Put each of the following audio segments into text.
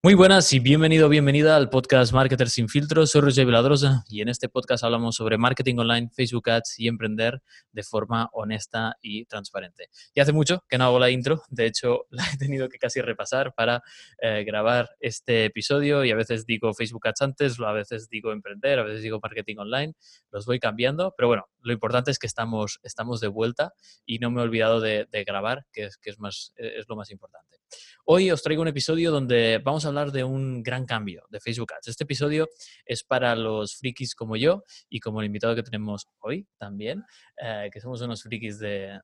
Muy buenas y bienvenido, bienvenida al podcast Marketer sin filtros. Soy Roger Viladrosa y en este podcast hablamos sobre marketing online, Facebook Ads y emprender de forma honesta y transparente. Y hace mucho que no hago la intro, de hecho la he tenido que casi repasar para eh, grabar este episodio y a veces digo Facebook Ads antes, a veces digo emprender, a veces digo marketing online, los voy cambiando, pero bueno, lo importante es que estamos, estamos de vuelta y no me he olvidado de, grabar, que, es, que es, más, es lo más importante. Hoy os traigo un episodio donde vamos a hablar de un gran cambio de Facebook Ads. Este episodio es para los frikis como yo y como el invitado que tenemos hoy también, eh, que somos unos frikis de,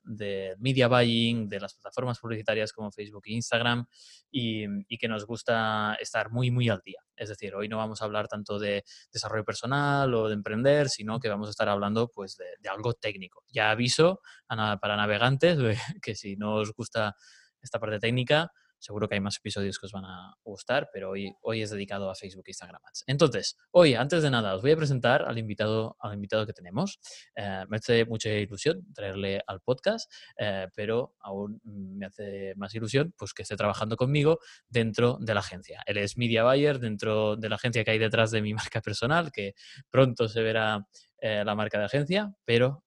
media buying, de las plataformas publicitarias como Facebook e Instagram y, que nos gusta estar muy, muy al día. Es decir, hoy no vamos a hablar tanto de desarrollo personal o de emprender, sino que vamos a estar hablando pues, de, algo técnico. Ya aviso para navegantes que si no os gusta esta parte técnica, Seguro que hay más episodios que os van a gustar, pero hoy, hoy es dedicado a Facebook e Instagram Ads. Entonces, hoy, antes de nada, os voy a presentar al invitado, al invitado que tenemos. Eh, me hace mucha ilusión traerle al podcast, eh, pero aún me hace más ilusión pues, que esté trabajando conmigo dentro de la agencia. Él es Media Buyer dentro de la agencia que hay detrás de mi marca personal, que pronto se verá eh, la marca de agencia, pero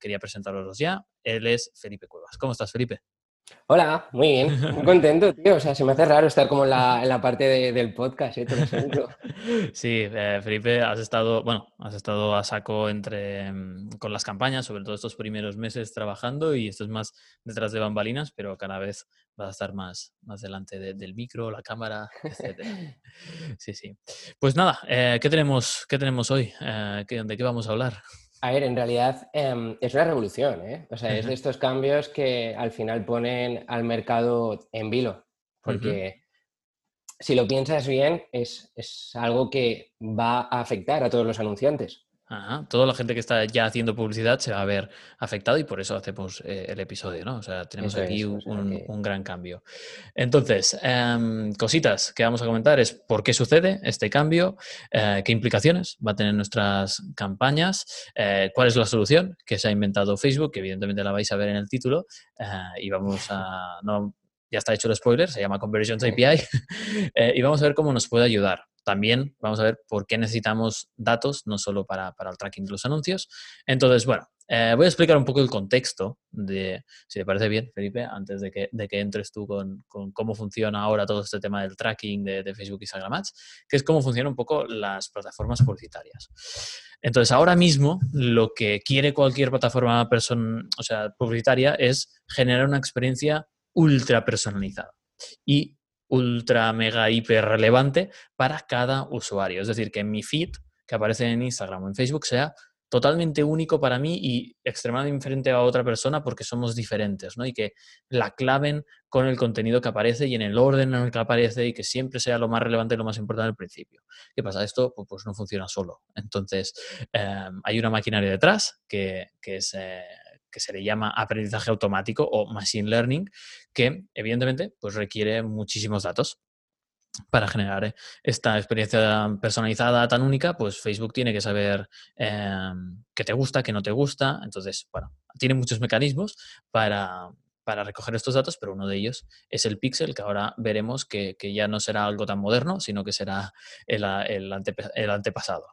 quería presentaros ya. Él es Felipe Cuevas. ¿Cómo estás, Felipe? Hola, muy bien, muy contento, tío. O sea, se me hace raro estar como en la, parte del podcast, ¿eh? Sí, eh, Felipe, has estado, bueno, has estado a saco entre mm, con las campañas, sobre todo estos primeros meses trabajando y esto es más detrás de bambalinas, pero cada vez vas a estar más, más delante del micro, la cámara, etc. Sí, sí. Pues nada, eh, ¿qué, tenemos, ¿qué tenemos hoy? Eh, ¿De qué vamos a hablar? A ver, en realidad em, es una revolución, ¿eh? O sea, es de estos cambios que al final ponen al mercado en vilo, porque si lo piensas bien, es, es algo que va a afectar a todos los anunciantes. Toda la gente que está ya haciendo publicidad se va a ver afectado y por eso hacemos eh, el episodio, ¿no? O sea, tenemos aquí un, gran cambio. Entonces, em, cositas que vamos a comentar es por qué sucede este cambio, eh, qué implicaciones va a tener nuestras campañas, eh, cuál es la solución que se ha inventado Facebook, que evidentemente la vais a ver en el título, y vamos a... No, ya está hecho el spoiler, se llama Conversions API, y vamos a ver cómo nos puede ayudar también vamos a ver por qué necesitamos datos, no solo para, el tracking de los anuncios. Entonces, bueno, eh, voy a explicar un poco el contexto de, si te parece bien, Felipe, antes de que, de que entres tú con, cómo funciona ahora todo este tema del tracking de, Facebook y Instagram Ads, que es cómo funcionan un poco las plataformas publicitarias. Entonces, ahora mismo lo que quiere cualquier plataforma o sea, publicitaria es generar una experiencia ultra personalizada. Y ultra, mega, hiper relevante para cada usuario. Es decir, que mi feed que aparece en Instagram o en Facebook sea totalmente único para mí y extremadamente diferente a otra persona porque somos diferentes, ¿no? Y que la claven con el contenido que aparece y en el orden en el que aparece y que siempre sea lo más relevante y lo más importante al principio. ¿Qué pasa? Esto pues, pues no funciona solo. Entonces, em, hay una maquinaria detrás que, es... Eh, que se le llama aprendizaje automático o machine learning, que evidentemente pues requiere muchísimos datos. Para generar eh, esta experiencia personalizada tan única, pues Facebook tiene que saber em, qué te gusta, qué no te gusta. Entonces, bueno, tiene muchos mecanismos para, para recoger estos datos, pero uno de ellos es el pixel, que ahora veremos que, ya no será algo tan moderno, sino que será el, antepasado.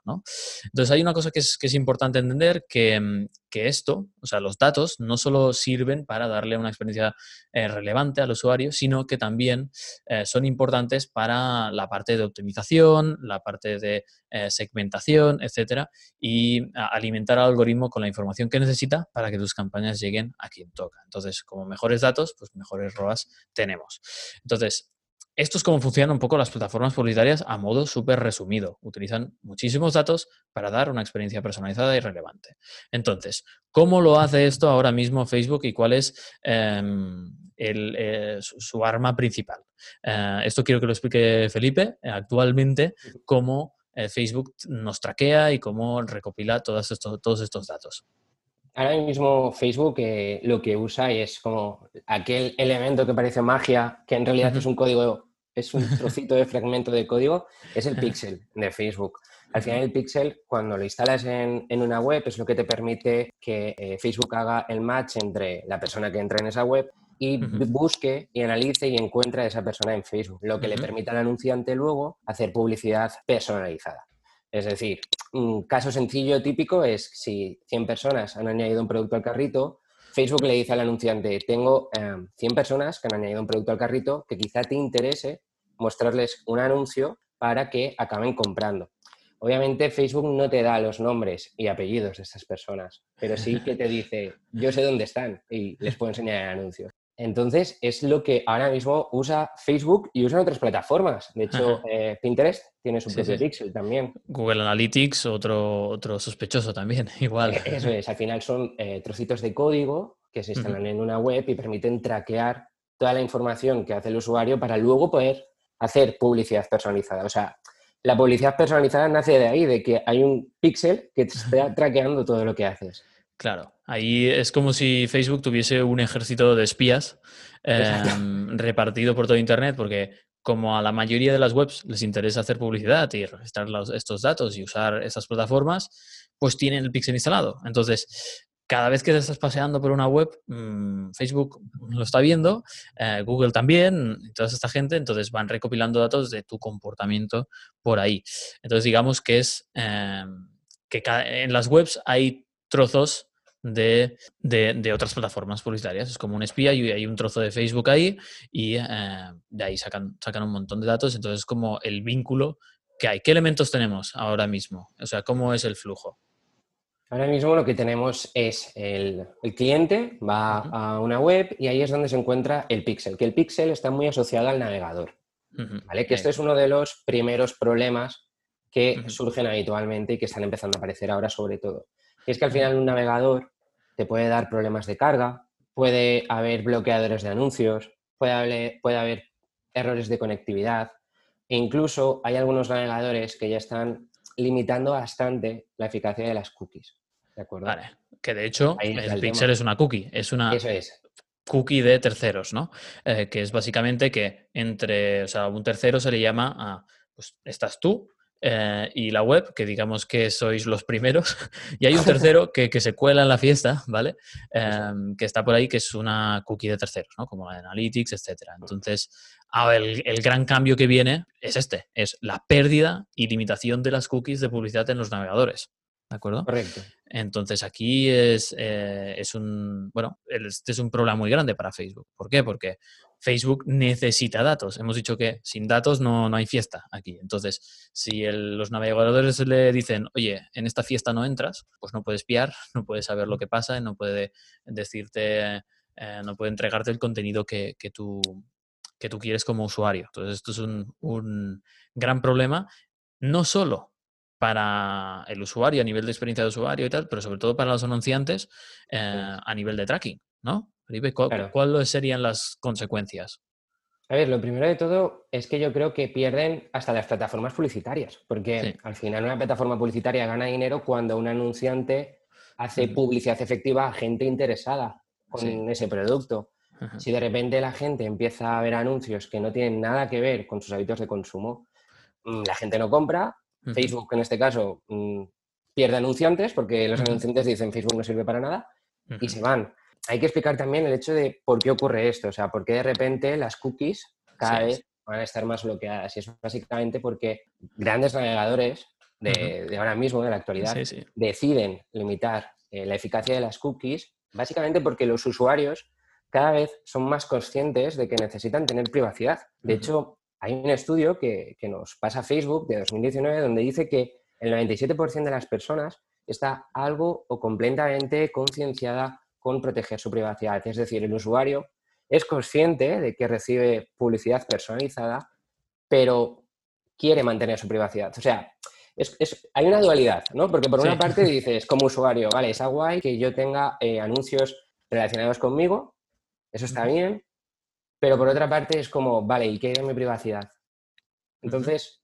Entonces hay una cosa que es, que es importante entender, que, mm, que, esto, o sea, los datos no solo sirven para darle una experiencia eh, relevante al usuario, sino que también eh, son importantes para la parte de optimización, la parte de eh, segmentación, etcétera, y alimentar al algoritmo con la información que necesita para que tus campañas lleguen a quien toca. Entonces, como mejores datos, pues mejores ROAS tenemos. Entonces, esto es cómo funcionan un poco las plataformas publicitarias a modo súper resumido. Utilizan muchísimos datos para dar una experiencia personalizada y relevante. Entonces, ¿cómo lo hace esto ahora mismo Facebook y cuál es em, eh, su, arma principal? Eh, esto quiero que lo explique Felipe. Actualmente, cómo eh, Facebook nos traquea y cómo recopila todos estos, todos estos datos. Ahora mismo Facebook eh, lo que usa es como aquel elemento que parece magia, que en realidad es un código, es un trocito de fragmento de código, es el pixel de Facebook. Al final el pixel, cuando lo instalas en, una web, es lo que te permite que eh, Facebook haga el match entre la persona que entra en esa web y busque y analice y encuentre a esa persona en Facebook, lo que le permita al anunciante luego hacer publicidad personalizada. Es decir, un caso sencillo típico es si 100 personas han añadido un producto al carrito, Facebook le dice al anunciante, tengo 100 em, personas que han añadido un producto al carrito que quizá te interese mostrarles un anuncio para que acaben comprando. Obviamente Facebook no te da los nombres y apellidos de estas personas, pero sí que te dice, yo sé dónde están y les puedo enseñar el anuncio. Entonces, es lo que ahora mismo usa Facebook y usan otras plataformas. De hecho, eh, Pinterest tiene su propio pixel también. Google Analytics, otro, otro sospechoso también, igual. Eh, eso es, al final son eh, trocitos de código que se instalan en una web y permiten traquear toda la información que hace el usuario para luego poder hacer publicidad personalizada. O sea, la publicidad personalizada nace de ahí, de que hay un pixel que te está traqueando todo lo que haces. Claro, ahí es como si Facebook tuviese un ejército de espías em, repartido por todo Internet, porque como a la mayoría de las webs les interesa hacer publicidad y registrar estos datos y usar esas plataformas, pues tienen el pixel instalado. Entonces, cada vez que te estás paseando por una web, mm, Facebook lo está viendo, eh, Google también, toda esta gente, entonces van recopilando datos de tu comportamiento por ahí. Entonces, digamos que es em, que en las webs hay trozos de, otras plataformas publicitarias. Es como un espía y hay un trozo de Facebook ahí y eh, de ahí sacan, sacan un montón de datos. Entonces es como el vínculo que hay. ¿Qué elementos tenemos ahora mismo? O sea, ¿cómo es el flujo? Ahora mismo lo que tenemos es el, cliente va a una web y ahí es donde se encuentra el pixel, que el pixel está muy asociado al navegador. ¿vale? Que este es uno de los primeros problemas que surgen habitualmente y que están empezando a aparecer ahora sobre todo. Y es que al final un navegador te puede dar problemas de carga, puede haber bloqueadores de anuncios, puede haber, puede haber errores de conectividad e incluso hay algunos navegadores que ya están limitando bastante la eficacia de las cookies. ¿De acuerdo? Vale, que de hecho el, pixel es una cookie, es una cookie de terceros, ¿no? Eh, que es básicamente que entre, o sea, un tercero se le llama a, pues estás tú eh, y la web, que digamos que sois los primeros, y hay un tercero que, se cuela en la fiesta, ¿vale? Em, que está por ahí, que es una cookie de terceros, ¿no? Como la de Analytics, etc. Entonces, el, el, gran cambio que viene es este, es la pérdida y limitación de las cookies de publicidad en los navegadores. ¿De acuerdo? Correcto. Entonces aquí es, eh, es un, bueno, este es un problema muy grande para Facebook. ¿Por qué? Porque Facebook necesita datos. Hemos dicho que sin datos no, hay fiesta aquí. Entonces, si los navegadores le dicen, oye, en esta fiesta no entras, pues no puedes espiar, no puedes saber lo que pasa, no puede decirte, eh, no puede entregarte el contenido que, tú, que tú quieres como usuario. Entonces, esto es un, un gran problema, no solo para el usuario a nivel de experiencia de usuario y tal, pero sobre todo para los anunciantes eh, a nivel de tracking, ¿no? ¿Cuáles serían las consecuencias? A ver, lo primero de todo es que yo creo que pierden hasta las plataformas publicitarias, porque al final una plataforma publicitaria gana dinero cuando un anunciante hace publicidad efectiva a gente interesada con ese producto. Si de repente la gente empieza a ver anuncios que no tienen nada que ver con sus hábitos de consumo, mm, la gente no compra, Facebook en este caso mm, pierde anunciantes porque los anunciantes dicen Facebook no sirve para nada y se van hay que explicar también el hecho de por qué ocurre esto, o sea, por qué de repente las cookies cada vez van a estar más bloqueadas. Y es básicamente porque grandes navegadores de, ahora mismo, de la actualidad, deciden limitar eh, la eficacia de las cookies, básicamente porque los usuarios cada vez son más conscientes de que necesitan tener privacidad. De hecho, hay un estudio que, que nos pasa Facebook de 2019 donde dice que el 97% de las personas está algo o completamente concienciada con proteger su privacidad. Es decir, el usuario es consciente de que recibe publicidad personalizada, pero quiere mantener su privacidad. O sea, hay una dualidad, ¿no? Porque por una parte dices, como usuario, vale, es guay que yo tenga eh, anuncios relacionados conmigo, eso está bien, pero por otra parte es como, vale, ¿y qué mi privacidad? Entonces,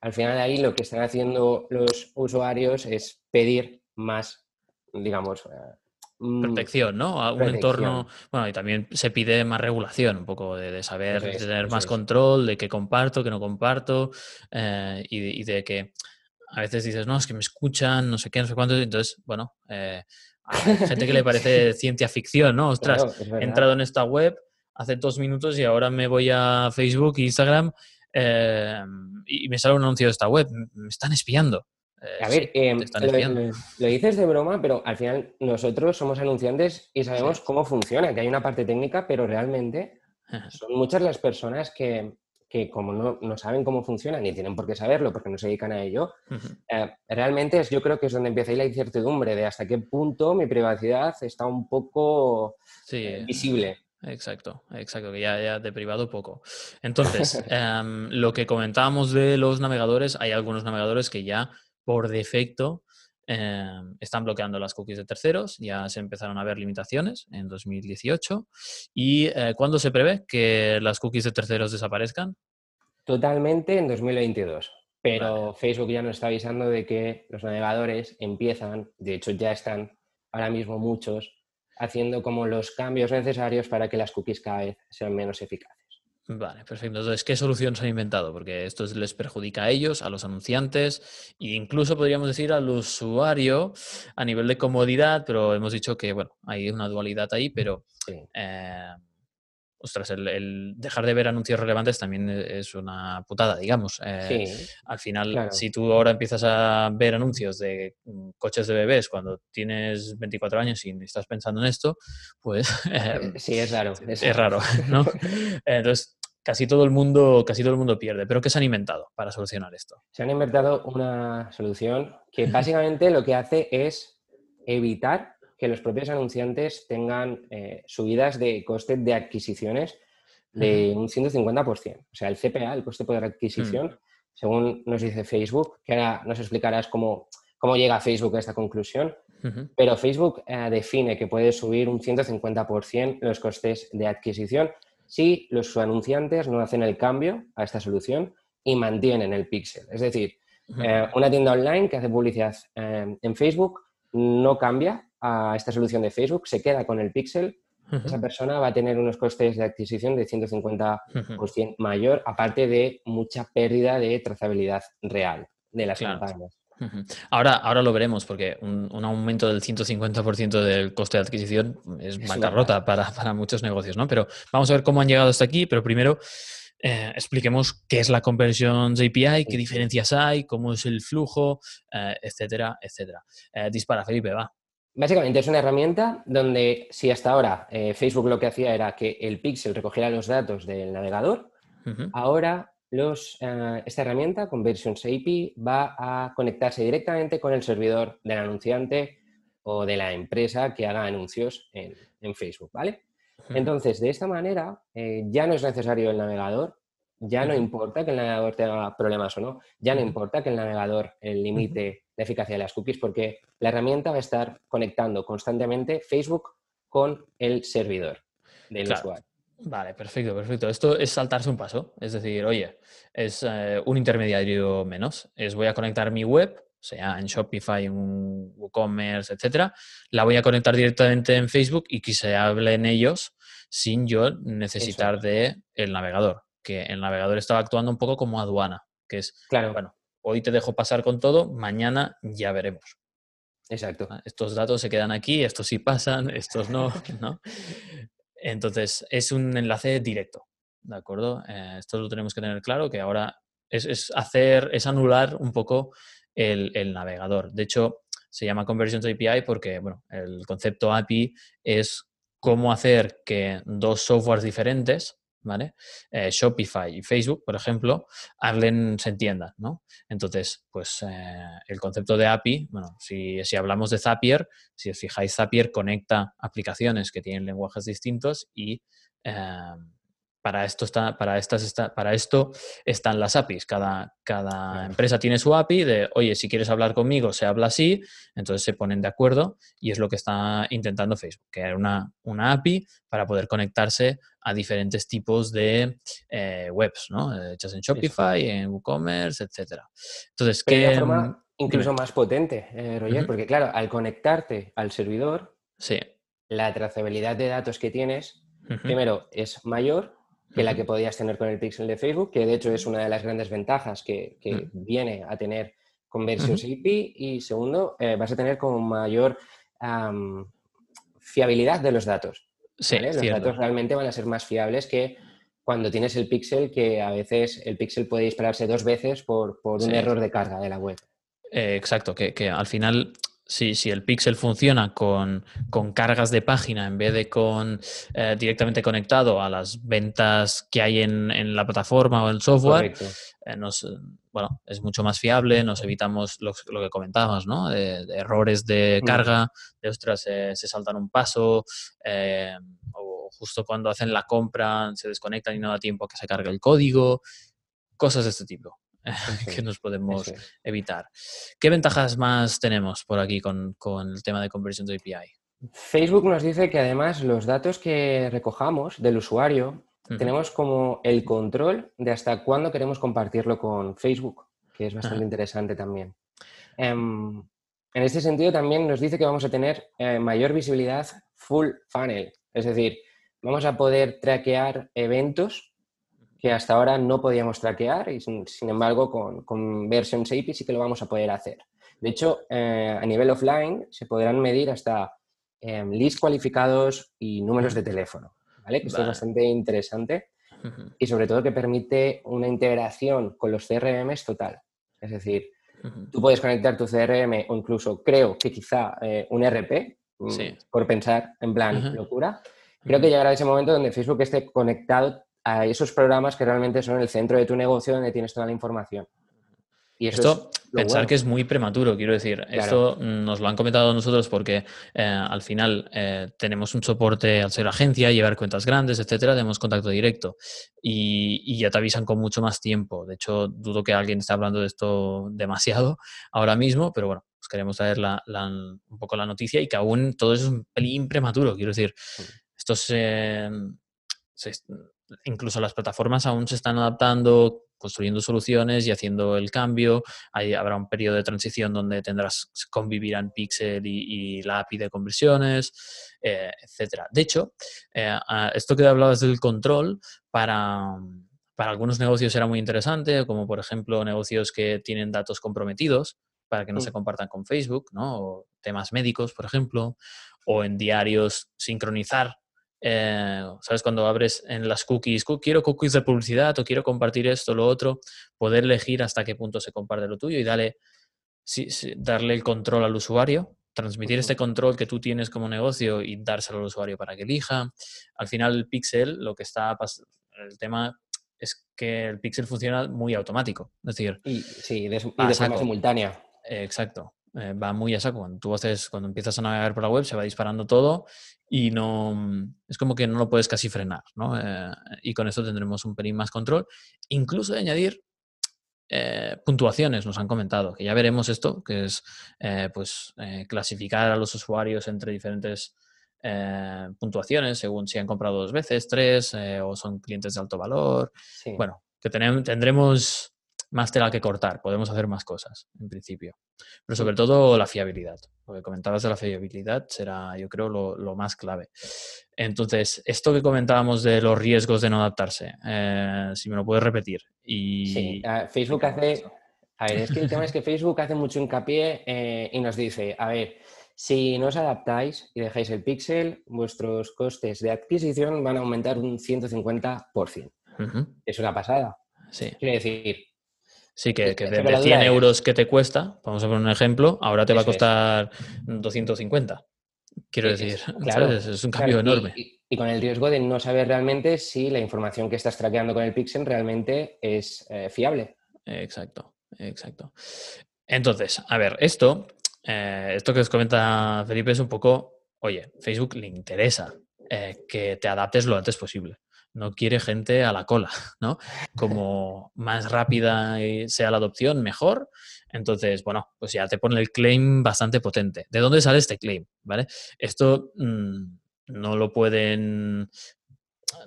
al final de ahí lo que están haciendo los usuarios es pedir más, digamos, eh, protección, ¿no? A un entorno. Bueno, y también se pide más regulación, un poco de, saber, de tener más control, de qué comparto, qué no comparto, eh, y, de, que a veces dices, no, es que me escuchan, no sé qué, no sé cuánto, entonces, bueno, eh, hay gente que le parece ciencia ficción, ¿no? Ostras, he entrado en esta web, hace dos minutos y ahora me voy a Facebook e Instagram eh, y me sale un anuncio de esta web. Me están espiando. Eh, a ver, em, lo, dices de broma, pero al final nosotros somos anunciantes y sabemos cómo funciona, que hay una parte técnica, pero realmente son muchas las personas que, que como no, saben cómo funciona, ni tienen por qué saberlo porque no se dedican a ello, eh, realmente es, yo creo que es donde empieza ahí la incertidumbre de hasta qué punto mi privacidad está un poco eh, visible. Exacto, exacto, que ya, ya de privado poco. Entonces, em, lo que comentábamos de los navegadores, hay algunos navegadores que ya por defecto Em, están bloqueando las cookies de terceros, ya se empezaron a ver limitaciones en 2018. ¿Y eh, cuándo se prevé que las cookies de terceros desaparezcan? Totalmente en 2022. Pero Facebook ya nos está avisando de que los navegadores empiezan, de hecho ya están ahora mismo muchos, haciendo como los cambios necesarios para que las cookies cada vez sean menos eficaces. Vale, perfecto. Entonces, ¿qué solución se han inventado? Porque esto les perjudica a ellos, a los anunciantes e incluso podríamos decir al usuario a nivel de comodidad, pero hemos dicho que, bueno, hay una dualidad ahí, pero eh, ostras, el, dejar de ver anuncios relevantes también e, es una putada, digamos. Eh, al final, si tú ahora empiezas a ver anuncios de mm, coches de bebés cuando tienes 24 años y estás pensando en esto, pues... Eh, sí, es raro. Es, raro, ¿no? Entonces, casi todo el mundo, casi todo el mundo pierde. ¿Pero qué se han inventado para solucionar esto? Se han inventado una solución que básicamente lo que hace es evitar que los propios anunciantes tengan eh, subidas de coste de adquisiciones de un 150%. O sea, el CPA, el coste por adquisición, mm. según nos dice Facebook, que ahora nos explicarás cómo, cómo llega Facebook a esta conclusión, pero Facebook eh, define que puede subir un 150% los costes de adquisición si los anunciantes no hacen el cambio a esta solución y mantienen el pixel. Es decir, eh, una tienda online que hace publicidad en Facebook no cambia a esta solución de Facebook, se queda con el pixel, esa persona va a tener unos costes de adquisición de 150% mayor, aparte de mucha pérdida de trazabilidad real de las campañas. Ahora, ahora lo veremos porque un, aumento del 150% del coste de adquisición es, bancarrota para, para, muchos negocios, ¿no? Pero vamos a ver cómo han llegado hasta aquí, pero primero eh, expliquemos qué es la Conversions API, qué diferencias hay, cómo es el flujo, eh, etcétera, etcétera. Eh, dispara, Felipe, va. Básicamente es una herramienta donde si hasta ahora Facebook lo que hacía era que el pixel recogiera los datos del navegador, ahora los, esta herramienta, Conversions API, va a conectarse directamente con el servidor del anunciante o de la empresa que haga anuncios en, en Facebook, ¿vale? Entonces, de esta manera, eh, ya no es necesario el navegador, ya no importa que el navegador tenga problemas o no, ya no importa que el navegador limite la eficacia de las cookies, porque la herramienta va a estar conectando constantemente Facebook con el servidor del usuario. Vale, perfecto, perfecto. Esto es saltarse un paso. Es decir, oye, es eh, un intermediario menos. Es voy a conectar mi web sea en Shopify, en WooCommerce, etcétera, la voy a conectar directamente en Facebook y que se hable en ellos sin yo necesitar de el navegador, que el navegador estaba actuando un poco como aduana, que es, claro. bueno, hoy te dejo pasar con todo, mañana ya veremos. Exacto. Ah, estos datos se quedan aquí, estos sí pasan, estos no, ¿no? Entonces, es un enlace directo, ¿de acuerdo? Eh, esto lo tenemos que tener claro, que ahora es, es, hacer, es anular un poco el, navegador. De hecho, se llama Conversions API porque bueno, el concepto API es cómo hacer que dos softwares diferentes, ¿vale? Eh, Shopify y Facebook, por ejemplo, hablen, se entiendan, ¿no? Entonces, pues eh, el concepto de API, bueno, si, si, hablamos de Zapier, si os fijáis, Zapier conecta aplicaciones que tienen lenguajes distintos y eh, para esto, está, para estas para esto están las APIs. Cada, cada empresa tiene su API de, oye, si quieres hablar conmigo, se habla así, entonces se ponen de acuerdo y es lo que está intentando Facebook, crear una, una API para poder conectarse a diferentes tipos de eh, webs, ¿no? Hechas en Shopify, en WooCommerce, etc. Entonces, ¿qué...? forma incluso más potente, eh, Roger, porque claro, al conectarte al servidor, sí. la trazabilidad de datos que tienes, primero, es mayor que la que podías tener con el pixel de Facebook, que de hecho es una de las grandes ventajas que, viene a tener Conversions API y segundo, eh, vas a tener como mayor fiabilidad de los datos. Sí, Los datos realmente van a ser más fiables que cuando tienes el pixel, que a veces el pixel puede dispararse dos veces por, un error de carga de la web. Eh, exacto, que, al final si, si, el pixel funciona con, cargas de página en vez de con eh, directamente conectado a las ventas que hay en, la plataforma o en el software, eh, bueno, es mucho más fiable, nos evitamos lo, que comentábamos, ¿no? De, errores de carga, de ostras, se saltan un paso, o justo cuando hacen la compra se desconectan y no da tiempo a que se cargue el código, cosas de este tipo que nos podemos evitar. ¿Qué ventajas más tenemos por aquí con, el tema de conversión de API? Facebook nos dice que además los datos que recojamos del usuario tenemos como el control de hasta cuándo queremos compartirlo con Facebook, que es bastante interesante también. Em, en este sentido también nos dice que vamos a tener eh, mayor visibilidad full funnel, es decir, vamos a poder traquear eventos que hasta ahora no podíamos traquear y sin, embargo con, con Versions API sí que lo vamos a poder hacer. De hecho, eh, a nivel offline se podrán medir hasta eh, leads cualificados y números de teléfono, ¿vale? Que esto es bastante interesante y sobre todo que permite una integración con los CRMs total. Es decir, tú puedes conectar tu CRM o incluso creo que quizá eh, un RP, mm, por pensar en plan locura, Creo que llegará ese momento donde Facebook esté conectado a esos programas que realmente son el centro de tu negocio donde tienes toda la información. Y esto, pensar que es muy prematuro, quiero decir. Esto nos lo han comentado nosotros porque eh, al final eh, tenemos un soporte al ser agencia, llevar cuentas grandes, etcétera, tenemos contacto directo y, ya te avisan con mucho más tiempo. De hecho, dudo que alguien esté hablando de esto demasiado ahora mismo, pero bueno, pues queremos traer un poco la noticia y que aún todo es un pelín prematuro, quiero decir. Estos, incluso las plataformas aún se están adaptando, construyendo soluciones y haciendo el cambio. Ahí habrá un periodo de transición donde tendrás convivirán Pixel y, la API de conversiones, eh, etcétera. De hecho, eh, esto que hablabas del control para, para algunos negocios era muy interesante, como por ejemplo negocios que tienen datos comprometidos para que no se mm. compartan con Facebook, ¿no? O temas médicos, por ejemplo, o en diarios sincronizar eh, ¿Sabes? Cuando abres en las cookies, quiero cookies de publicidad o quiero compartir esto, lo otro, poder elegir hasta qué punto se comparte lo tuyo y darle, darle el control al usuario, transmitir este control que tú tienes como negocio y dárselo al usuario para que elija. Al final, el Pixel, lo que está el tema es que el Pixel funciona muy automático. Es decir, sí, de, y de forma simultánea. exacto. Eh, va muy a saco. Cuando tú haces, cuando empiezas a navegar por la web, se va disparando todo y no mm, es como que no lo puedes casi frenar, ¿no? Eh, y con esto tendremos un pelín más control, incluso de añadir eh, puntuaciones, nos han comentado, que ya veremos esto, que es pues clasificar a los usuarios entre diferentes puntuaciones, según si han comprado dos veces, tres, o son clientes de alto valor. Bueno, que tendremos más tela que cortar, podemos hacer más cosas, en principio. Pero sobre todo la fiabilidad. Lo que comentabas de la fiabilidad será, yo creo, lo, más clave. Entonces, esto que comentábamos de los riesgos de no adaptarse, eh, si me lo puedes repetir. Y... Sí, Facebook hace... A ver, es que el tema es que Facebook hace mucho hincapié eh, y nos dice, a ver, si no os adaptáis y dejáis el pixel, vuestros costes de adquisición van a aumentar un 150%. Es una pasada. Sí. Quiere decir, Sí, que, de, 100 euros que te cuesta, vamos a poner un ejemplo, ahora te va a costar 250. Quiero decir, claro, es un cambio enorme. Y, con el riesgo de no saber realmente si la información que estás traqueando con el Pixel realmente es eh, fiable. Exacto, exacto. Entonces, a ver, esto, eh, esto que os comenta Felipe es un poco, oye, Facebook le interesa eh, que te adaptes lo antes posible no quiere gente a la cola, ¿no? Como más rápida sea la adopción, mejor. Entonces, bueno, pues ya te pone el claim bastante potente. ¿De dónde sale este claim? ¿Vale? Esto mm, no lo pueden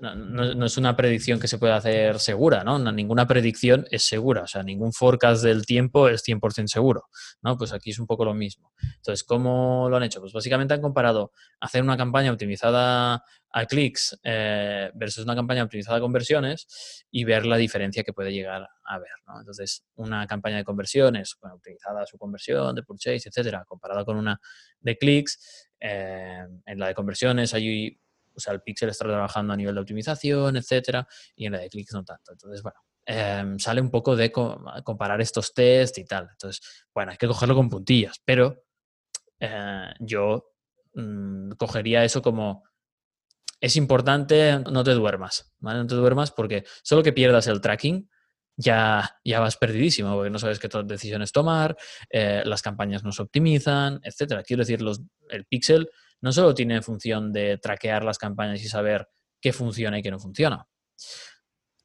no, es una predicción que se pueda hacer segura, ¿no? Ninguna predicción es segura, o sea, ningún forecast del tiempo es 100% seguro, ¿no? Pues aquí es un poco lo mismo. Entonces, ¿cómo lo han hecho? Pues básicamente han comparado hacer una campaña optimizada a clics eh, versus una campaña optimizada a conversiones y ver la diferencia que puede llegar a ver, ¿no? Entonces, una campaña de conversiones, optimizada a su conversión, de purchase, etcétera, comparada con una de clics, eh, en la de conversiones hay o sea, el pixel está trabajando a nivel de optimización, etcétera, y en la de clics no tanto. Entonces, bueno, em, sale un poco de comparar estos test y tal. Entonces, bueno, hay que cogerlo con puntillas, pero eh, yo mm, cogería eso como es importante, no te duermas. No te duermas porque solo que pierdas el tracking, ya, ya vas perdidísimo, porque no sabes qué decisiones tomar, eh, las campañas no se optimizan, etc. Quiero decir, los, el pixel no solo tiene función de traquear las campañas y saber qué funciona y qué no funciona,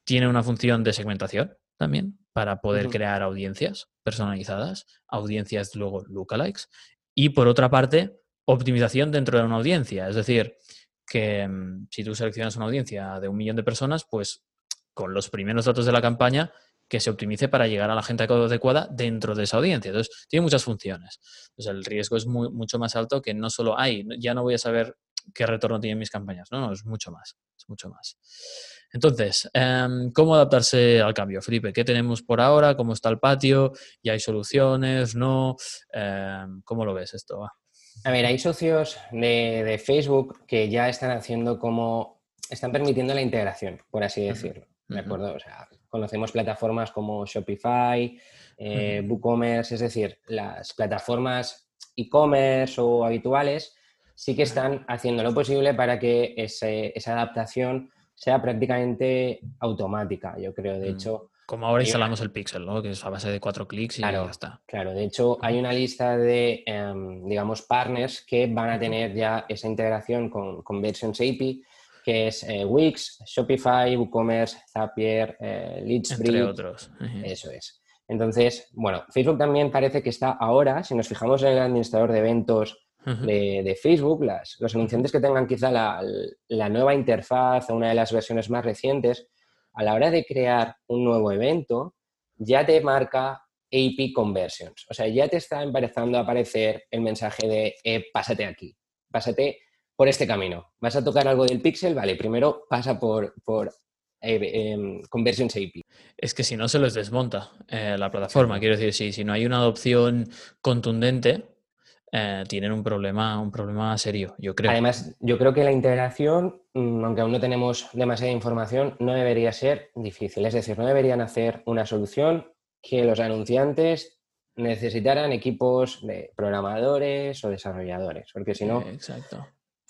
tiene una función de segmentación también para poder crear audiencias personalizadas, audiencias luego lookalikes, y por otra parte, optimización dentro de una audiencia, es decir, que mm, si tú seleccionas una audiencia de un millón de personas, pues con los primeros datos de la campaña, que se optimice para llegar a la gente adecuada dentro de esa audiencia. Entonces, tiene muchas funciones. Entonces, el riesgo es mucho más alto que no solo hay, ya no voy a saber qué retorno tienen mis campañas. No, no, es mucho más. Es mucho más. Entonces, em, ¿cómo adaptarse al cambio? Felipe, ¿qué tenemos por ahora? ¿Cómo está el patio? ¿Ya hay soluciones? ¿No? Em, ¿Cómo lo ves esto? A ver, hay socios de, Facebook que ya están haciendo como, están permitiendo la integración, por así decirlo. ¿De acuerdo? O sea, conocemos plataformas como Shopify, eh, WooCommerce, es decir, las plataformas e-commerce o habituales sí que están haciendo lo posible para que esa adaptación sea prácticamente automática, yo creo. De mm. hecho, como ahora instalamos el Pixel, ¿no? Que es a base de cuatro clics y ya está. Claro, de hecho hay una lista de, em, digamos, partners que van a tener ya esa integración con Conversions API, que es eh, Wix, Shopify, WooCommerce, Zapier, eh, Entre otros. Eso es. Entonces, bueno, Facebook también parece que está ahora, si nos fijamos en el administrador de eventos de, Facebook, las, los anunciantes que tengan quizá la, la nueva interfaz o una de las versiones más recientes, a la hora de crear un nuevo evento, ya te marca AP Conversions. O sea, ya te está empezando a aparecer el mensaje de eh, pásate aquí, pásate por este camino. ¿Vas a tocar algo del pixel? Vale, primero pasa por, por eh, em, Conversions AP. Es que si no se les desmonta eh, la plataforma. Quiero decir, si, si no hay una adopción contundente, eh, tienen un problema, un problema serio, yo creo. Además, yo creo que la integración, mm, aunque aún no tenemos demasiada información, no debería ser difícil. Es decir, no deberían hacer una solución que los anunciantes necesitaran equipos de programadores o desarrolladores, porque si no, Exacto.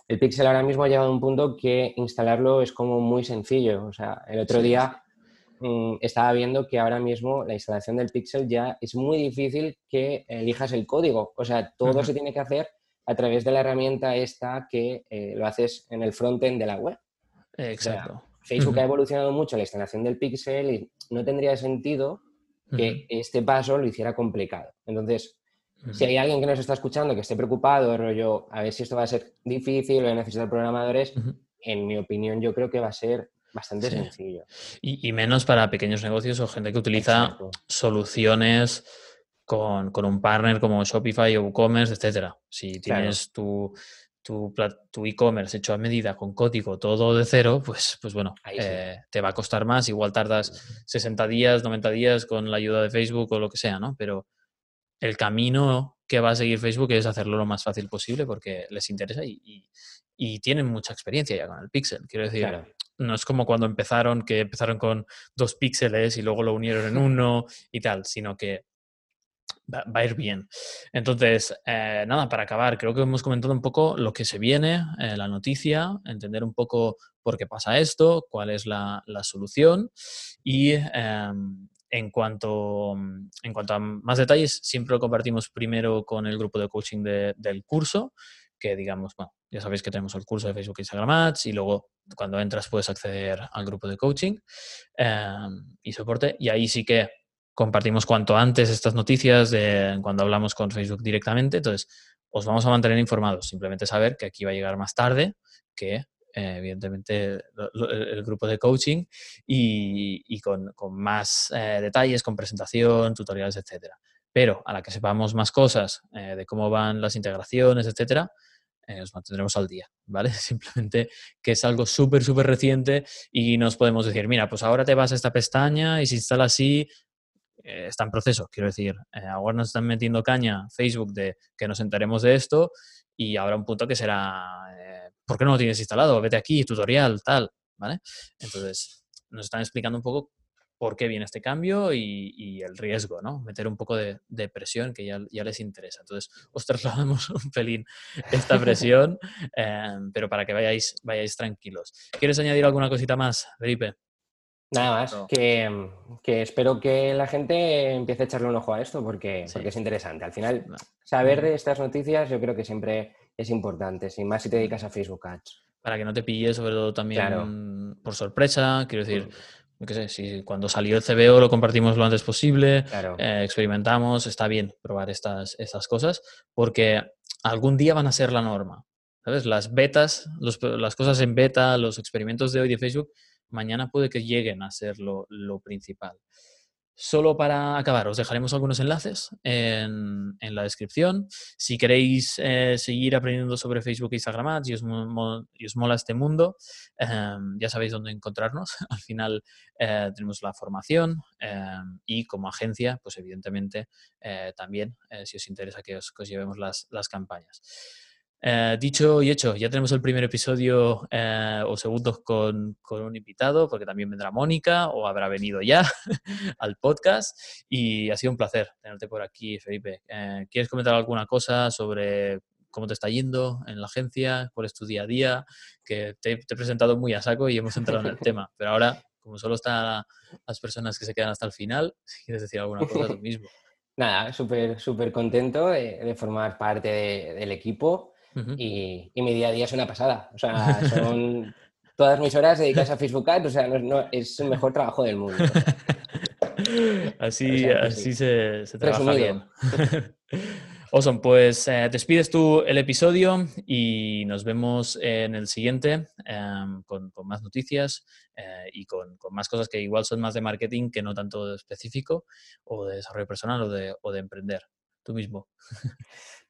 El Pixel ahora mismo ha llegado a un punto que instalarlo es como muy sencillo. O sea, el otro día Mm, estaba viendo que ahora mismo la instalación del Pixel ya es muy difícil que elijas el código. O sea, todo se tiene que hacer a través de la herramienta esta que eh, lo haces en el frontend de la web. Exacto. Facebook ha evolucionado mucho la instalación del Pixel y no tendría sentido que este paso lo hiciera complicado. Entonces, si hay alguien que nos está escuchando que esté preocupado, rollo, a ver si esto va a ser difícil o a necesitar programadores, en mi opinión yo creo que va a ser bastante sencillo. Y, menos para pequeños negocios o gente que utiliza soluciones con, un partner como Shopify o WooCommerce, etcétera. Si tienes tu tu, e-commerce hecho a medida con código todo de cero, pues, pues bueno, eh, te va a costar más. Igual tardas 60 días, 90 días con la ayuda de Facebook o lo que sea, ¿no? Pero el camino que va a seguir Facebook es hacerlo lo más fácil posible porque les interesa y, tienen mucha experiencia ya con el Pixel. Quiero decir, no es como cuando empezaron, que empezaron con dos píxeles y luego lo unieron en uno y tal, sino que va, a ir bien. Entonces, eh, nada, para acabar, creo que hemos comentado un poco lo que se viene, eh, la noticia, entender un poco por qué pasa esto, cuál es la, solución y em, en, cuanto, en cuanto a más detalles, siempre lo compartimos primero con el grupo de coaching del curso que digamos, bueno, ya sabéis que tenemos el curso de Facebook Instagram Ads y luego cuando entras puedes acceder al grupo de coaching em, y soporte. Y ahí sí que compartimos cuanto antes estas noticias cuando hablamos con Facebook directamente, entonces os vamos a mantener informados, simplemente saber que aquí va a llegar más tarde que eh, evidentemente el, grupo de coaching y, con, más eh, detalles, con presentación, tutoriales, etcétera. Pero a la que sepamos más cosas eh, de cómo van las integraciones, etcétera, eh, os mantendremos al día, ¿vale? Simplemente que es algo súper, súper reciente y nos podemos decir, mira, pues ahora te vas a esta pestaña y se instala así, eh, está en proceso, quiero decir, ahora nos están metiendo caña Facebook de que nos enteremos de esto y habrá un punto que será ¿por qué no lo tienes instalado? Vete aquí, tutorial, tal, ¿vale? Entonces, nos están explicando un poco por qué viene este cambio y, el riesgo, ¿no? Meter un poco de, presión que ya, ya, les interesa. Entonces, os trasladamos un pelín esta presión, em, pero para que vayáis, vayáis tranquilos. ¿Quieres añadir alguna cosita más, Felipe? Nada más, que, que, espero que la gente empiece a echarle un ojo a esto porque, porque es interesante. Al final, saber de estas noticias yo creo que siempre es importante, sin más si te dedicas a Facebook Ads. Para que no te pille sobre todo también por sorpresa, quiero decir, qué sé, si cuando salió el CBO lo compartimos lo antes posible, eh, experimentamos, está bien probar estas, estas cosas, porque algún día van a ser la norma. ¿Sabes? Las betas, las cosas en beta, los experimentos de hoy de Facebook, mañana puede que lleguen a ser lo, lo principal. Solo para acabar, os dejaremos algunos enlaces en, la descripción. Si queréis eh, seguir aprendiendo sobre Facebook e Instagram Ads y os, mola este mundo, em, ya sabéis dónde encontrarnos. Al final eh, tenemos la formación em, y como agencia, pues evidentemente eh, también, si os interesa que os, llevemos las, las campañas. Eh, dicho y hecho, ya tenemos el primer episodio eh, o segundo con, un invitado, porque también vendrá Mónica o habrá venido ya al podcast. Y ha sido un placer tenerte por aquí, Felipe. Eh, ¿Quieres comentar alguna cosa sobre cómo te está yendo en la agencia? ¿Cuál es tu día a día? Que te, he presentado muy a saco y hemos entrado en el tema. Pero ahora, como solo están las personas que se quedan hasta el final, si quieres decir alguna cosa tú mismo. Nada, súper, súper contento de, formar parte del equipo y, mi día a día es una pasada. O sea, son todas mis horas dedicadas a Facebook Ads, o sea, no, es el mejor trabajo del mundo. así así se, trabaja bien. Awesome, pues eh, despides tú el episodio y nos vemos en el siguiente em, con, más noticias eh, y con, más cosas que igual son más de marketing que no tanto de específico o de desarrollo personal o de, o de emprender. Tú mismo.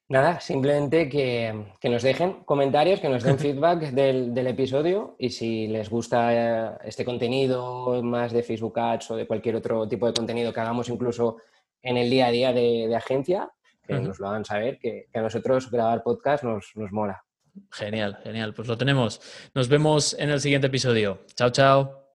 Nada, simplemente que, nos dejen comentarios, que nos den feedback del, episodio y si les gusta eh, este contenido más de Facebook Ads o de cualquier otro tipo de contenido que hagamos incluso en el día a día de, agencia, que nos lo hagan saber, que, a nosotros grabar podcast nos, nos mola. Genial, genial. Pues lo tenemos. Nos vemos en el siguiente episodio. Chao, chao.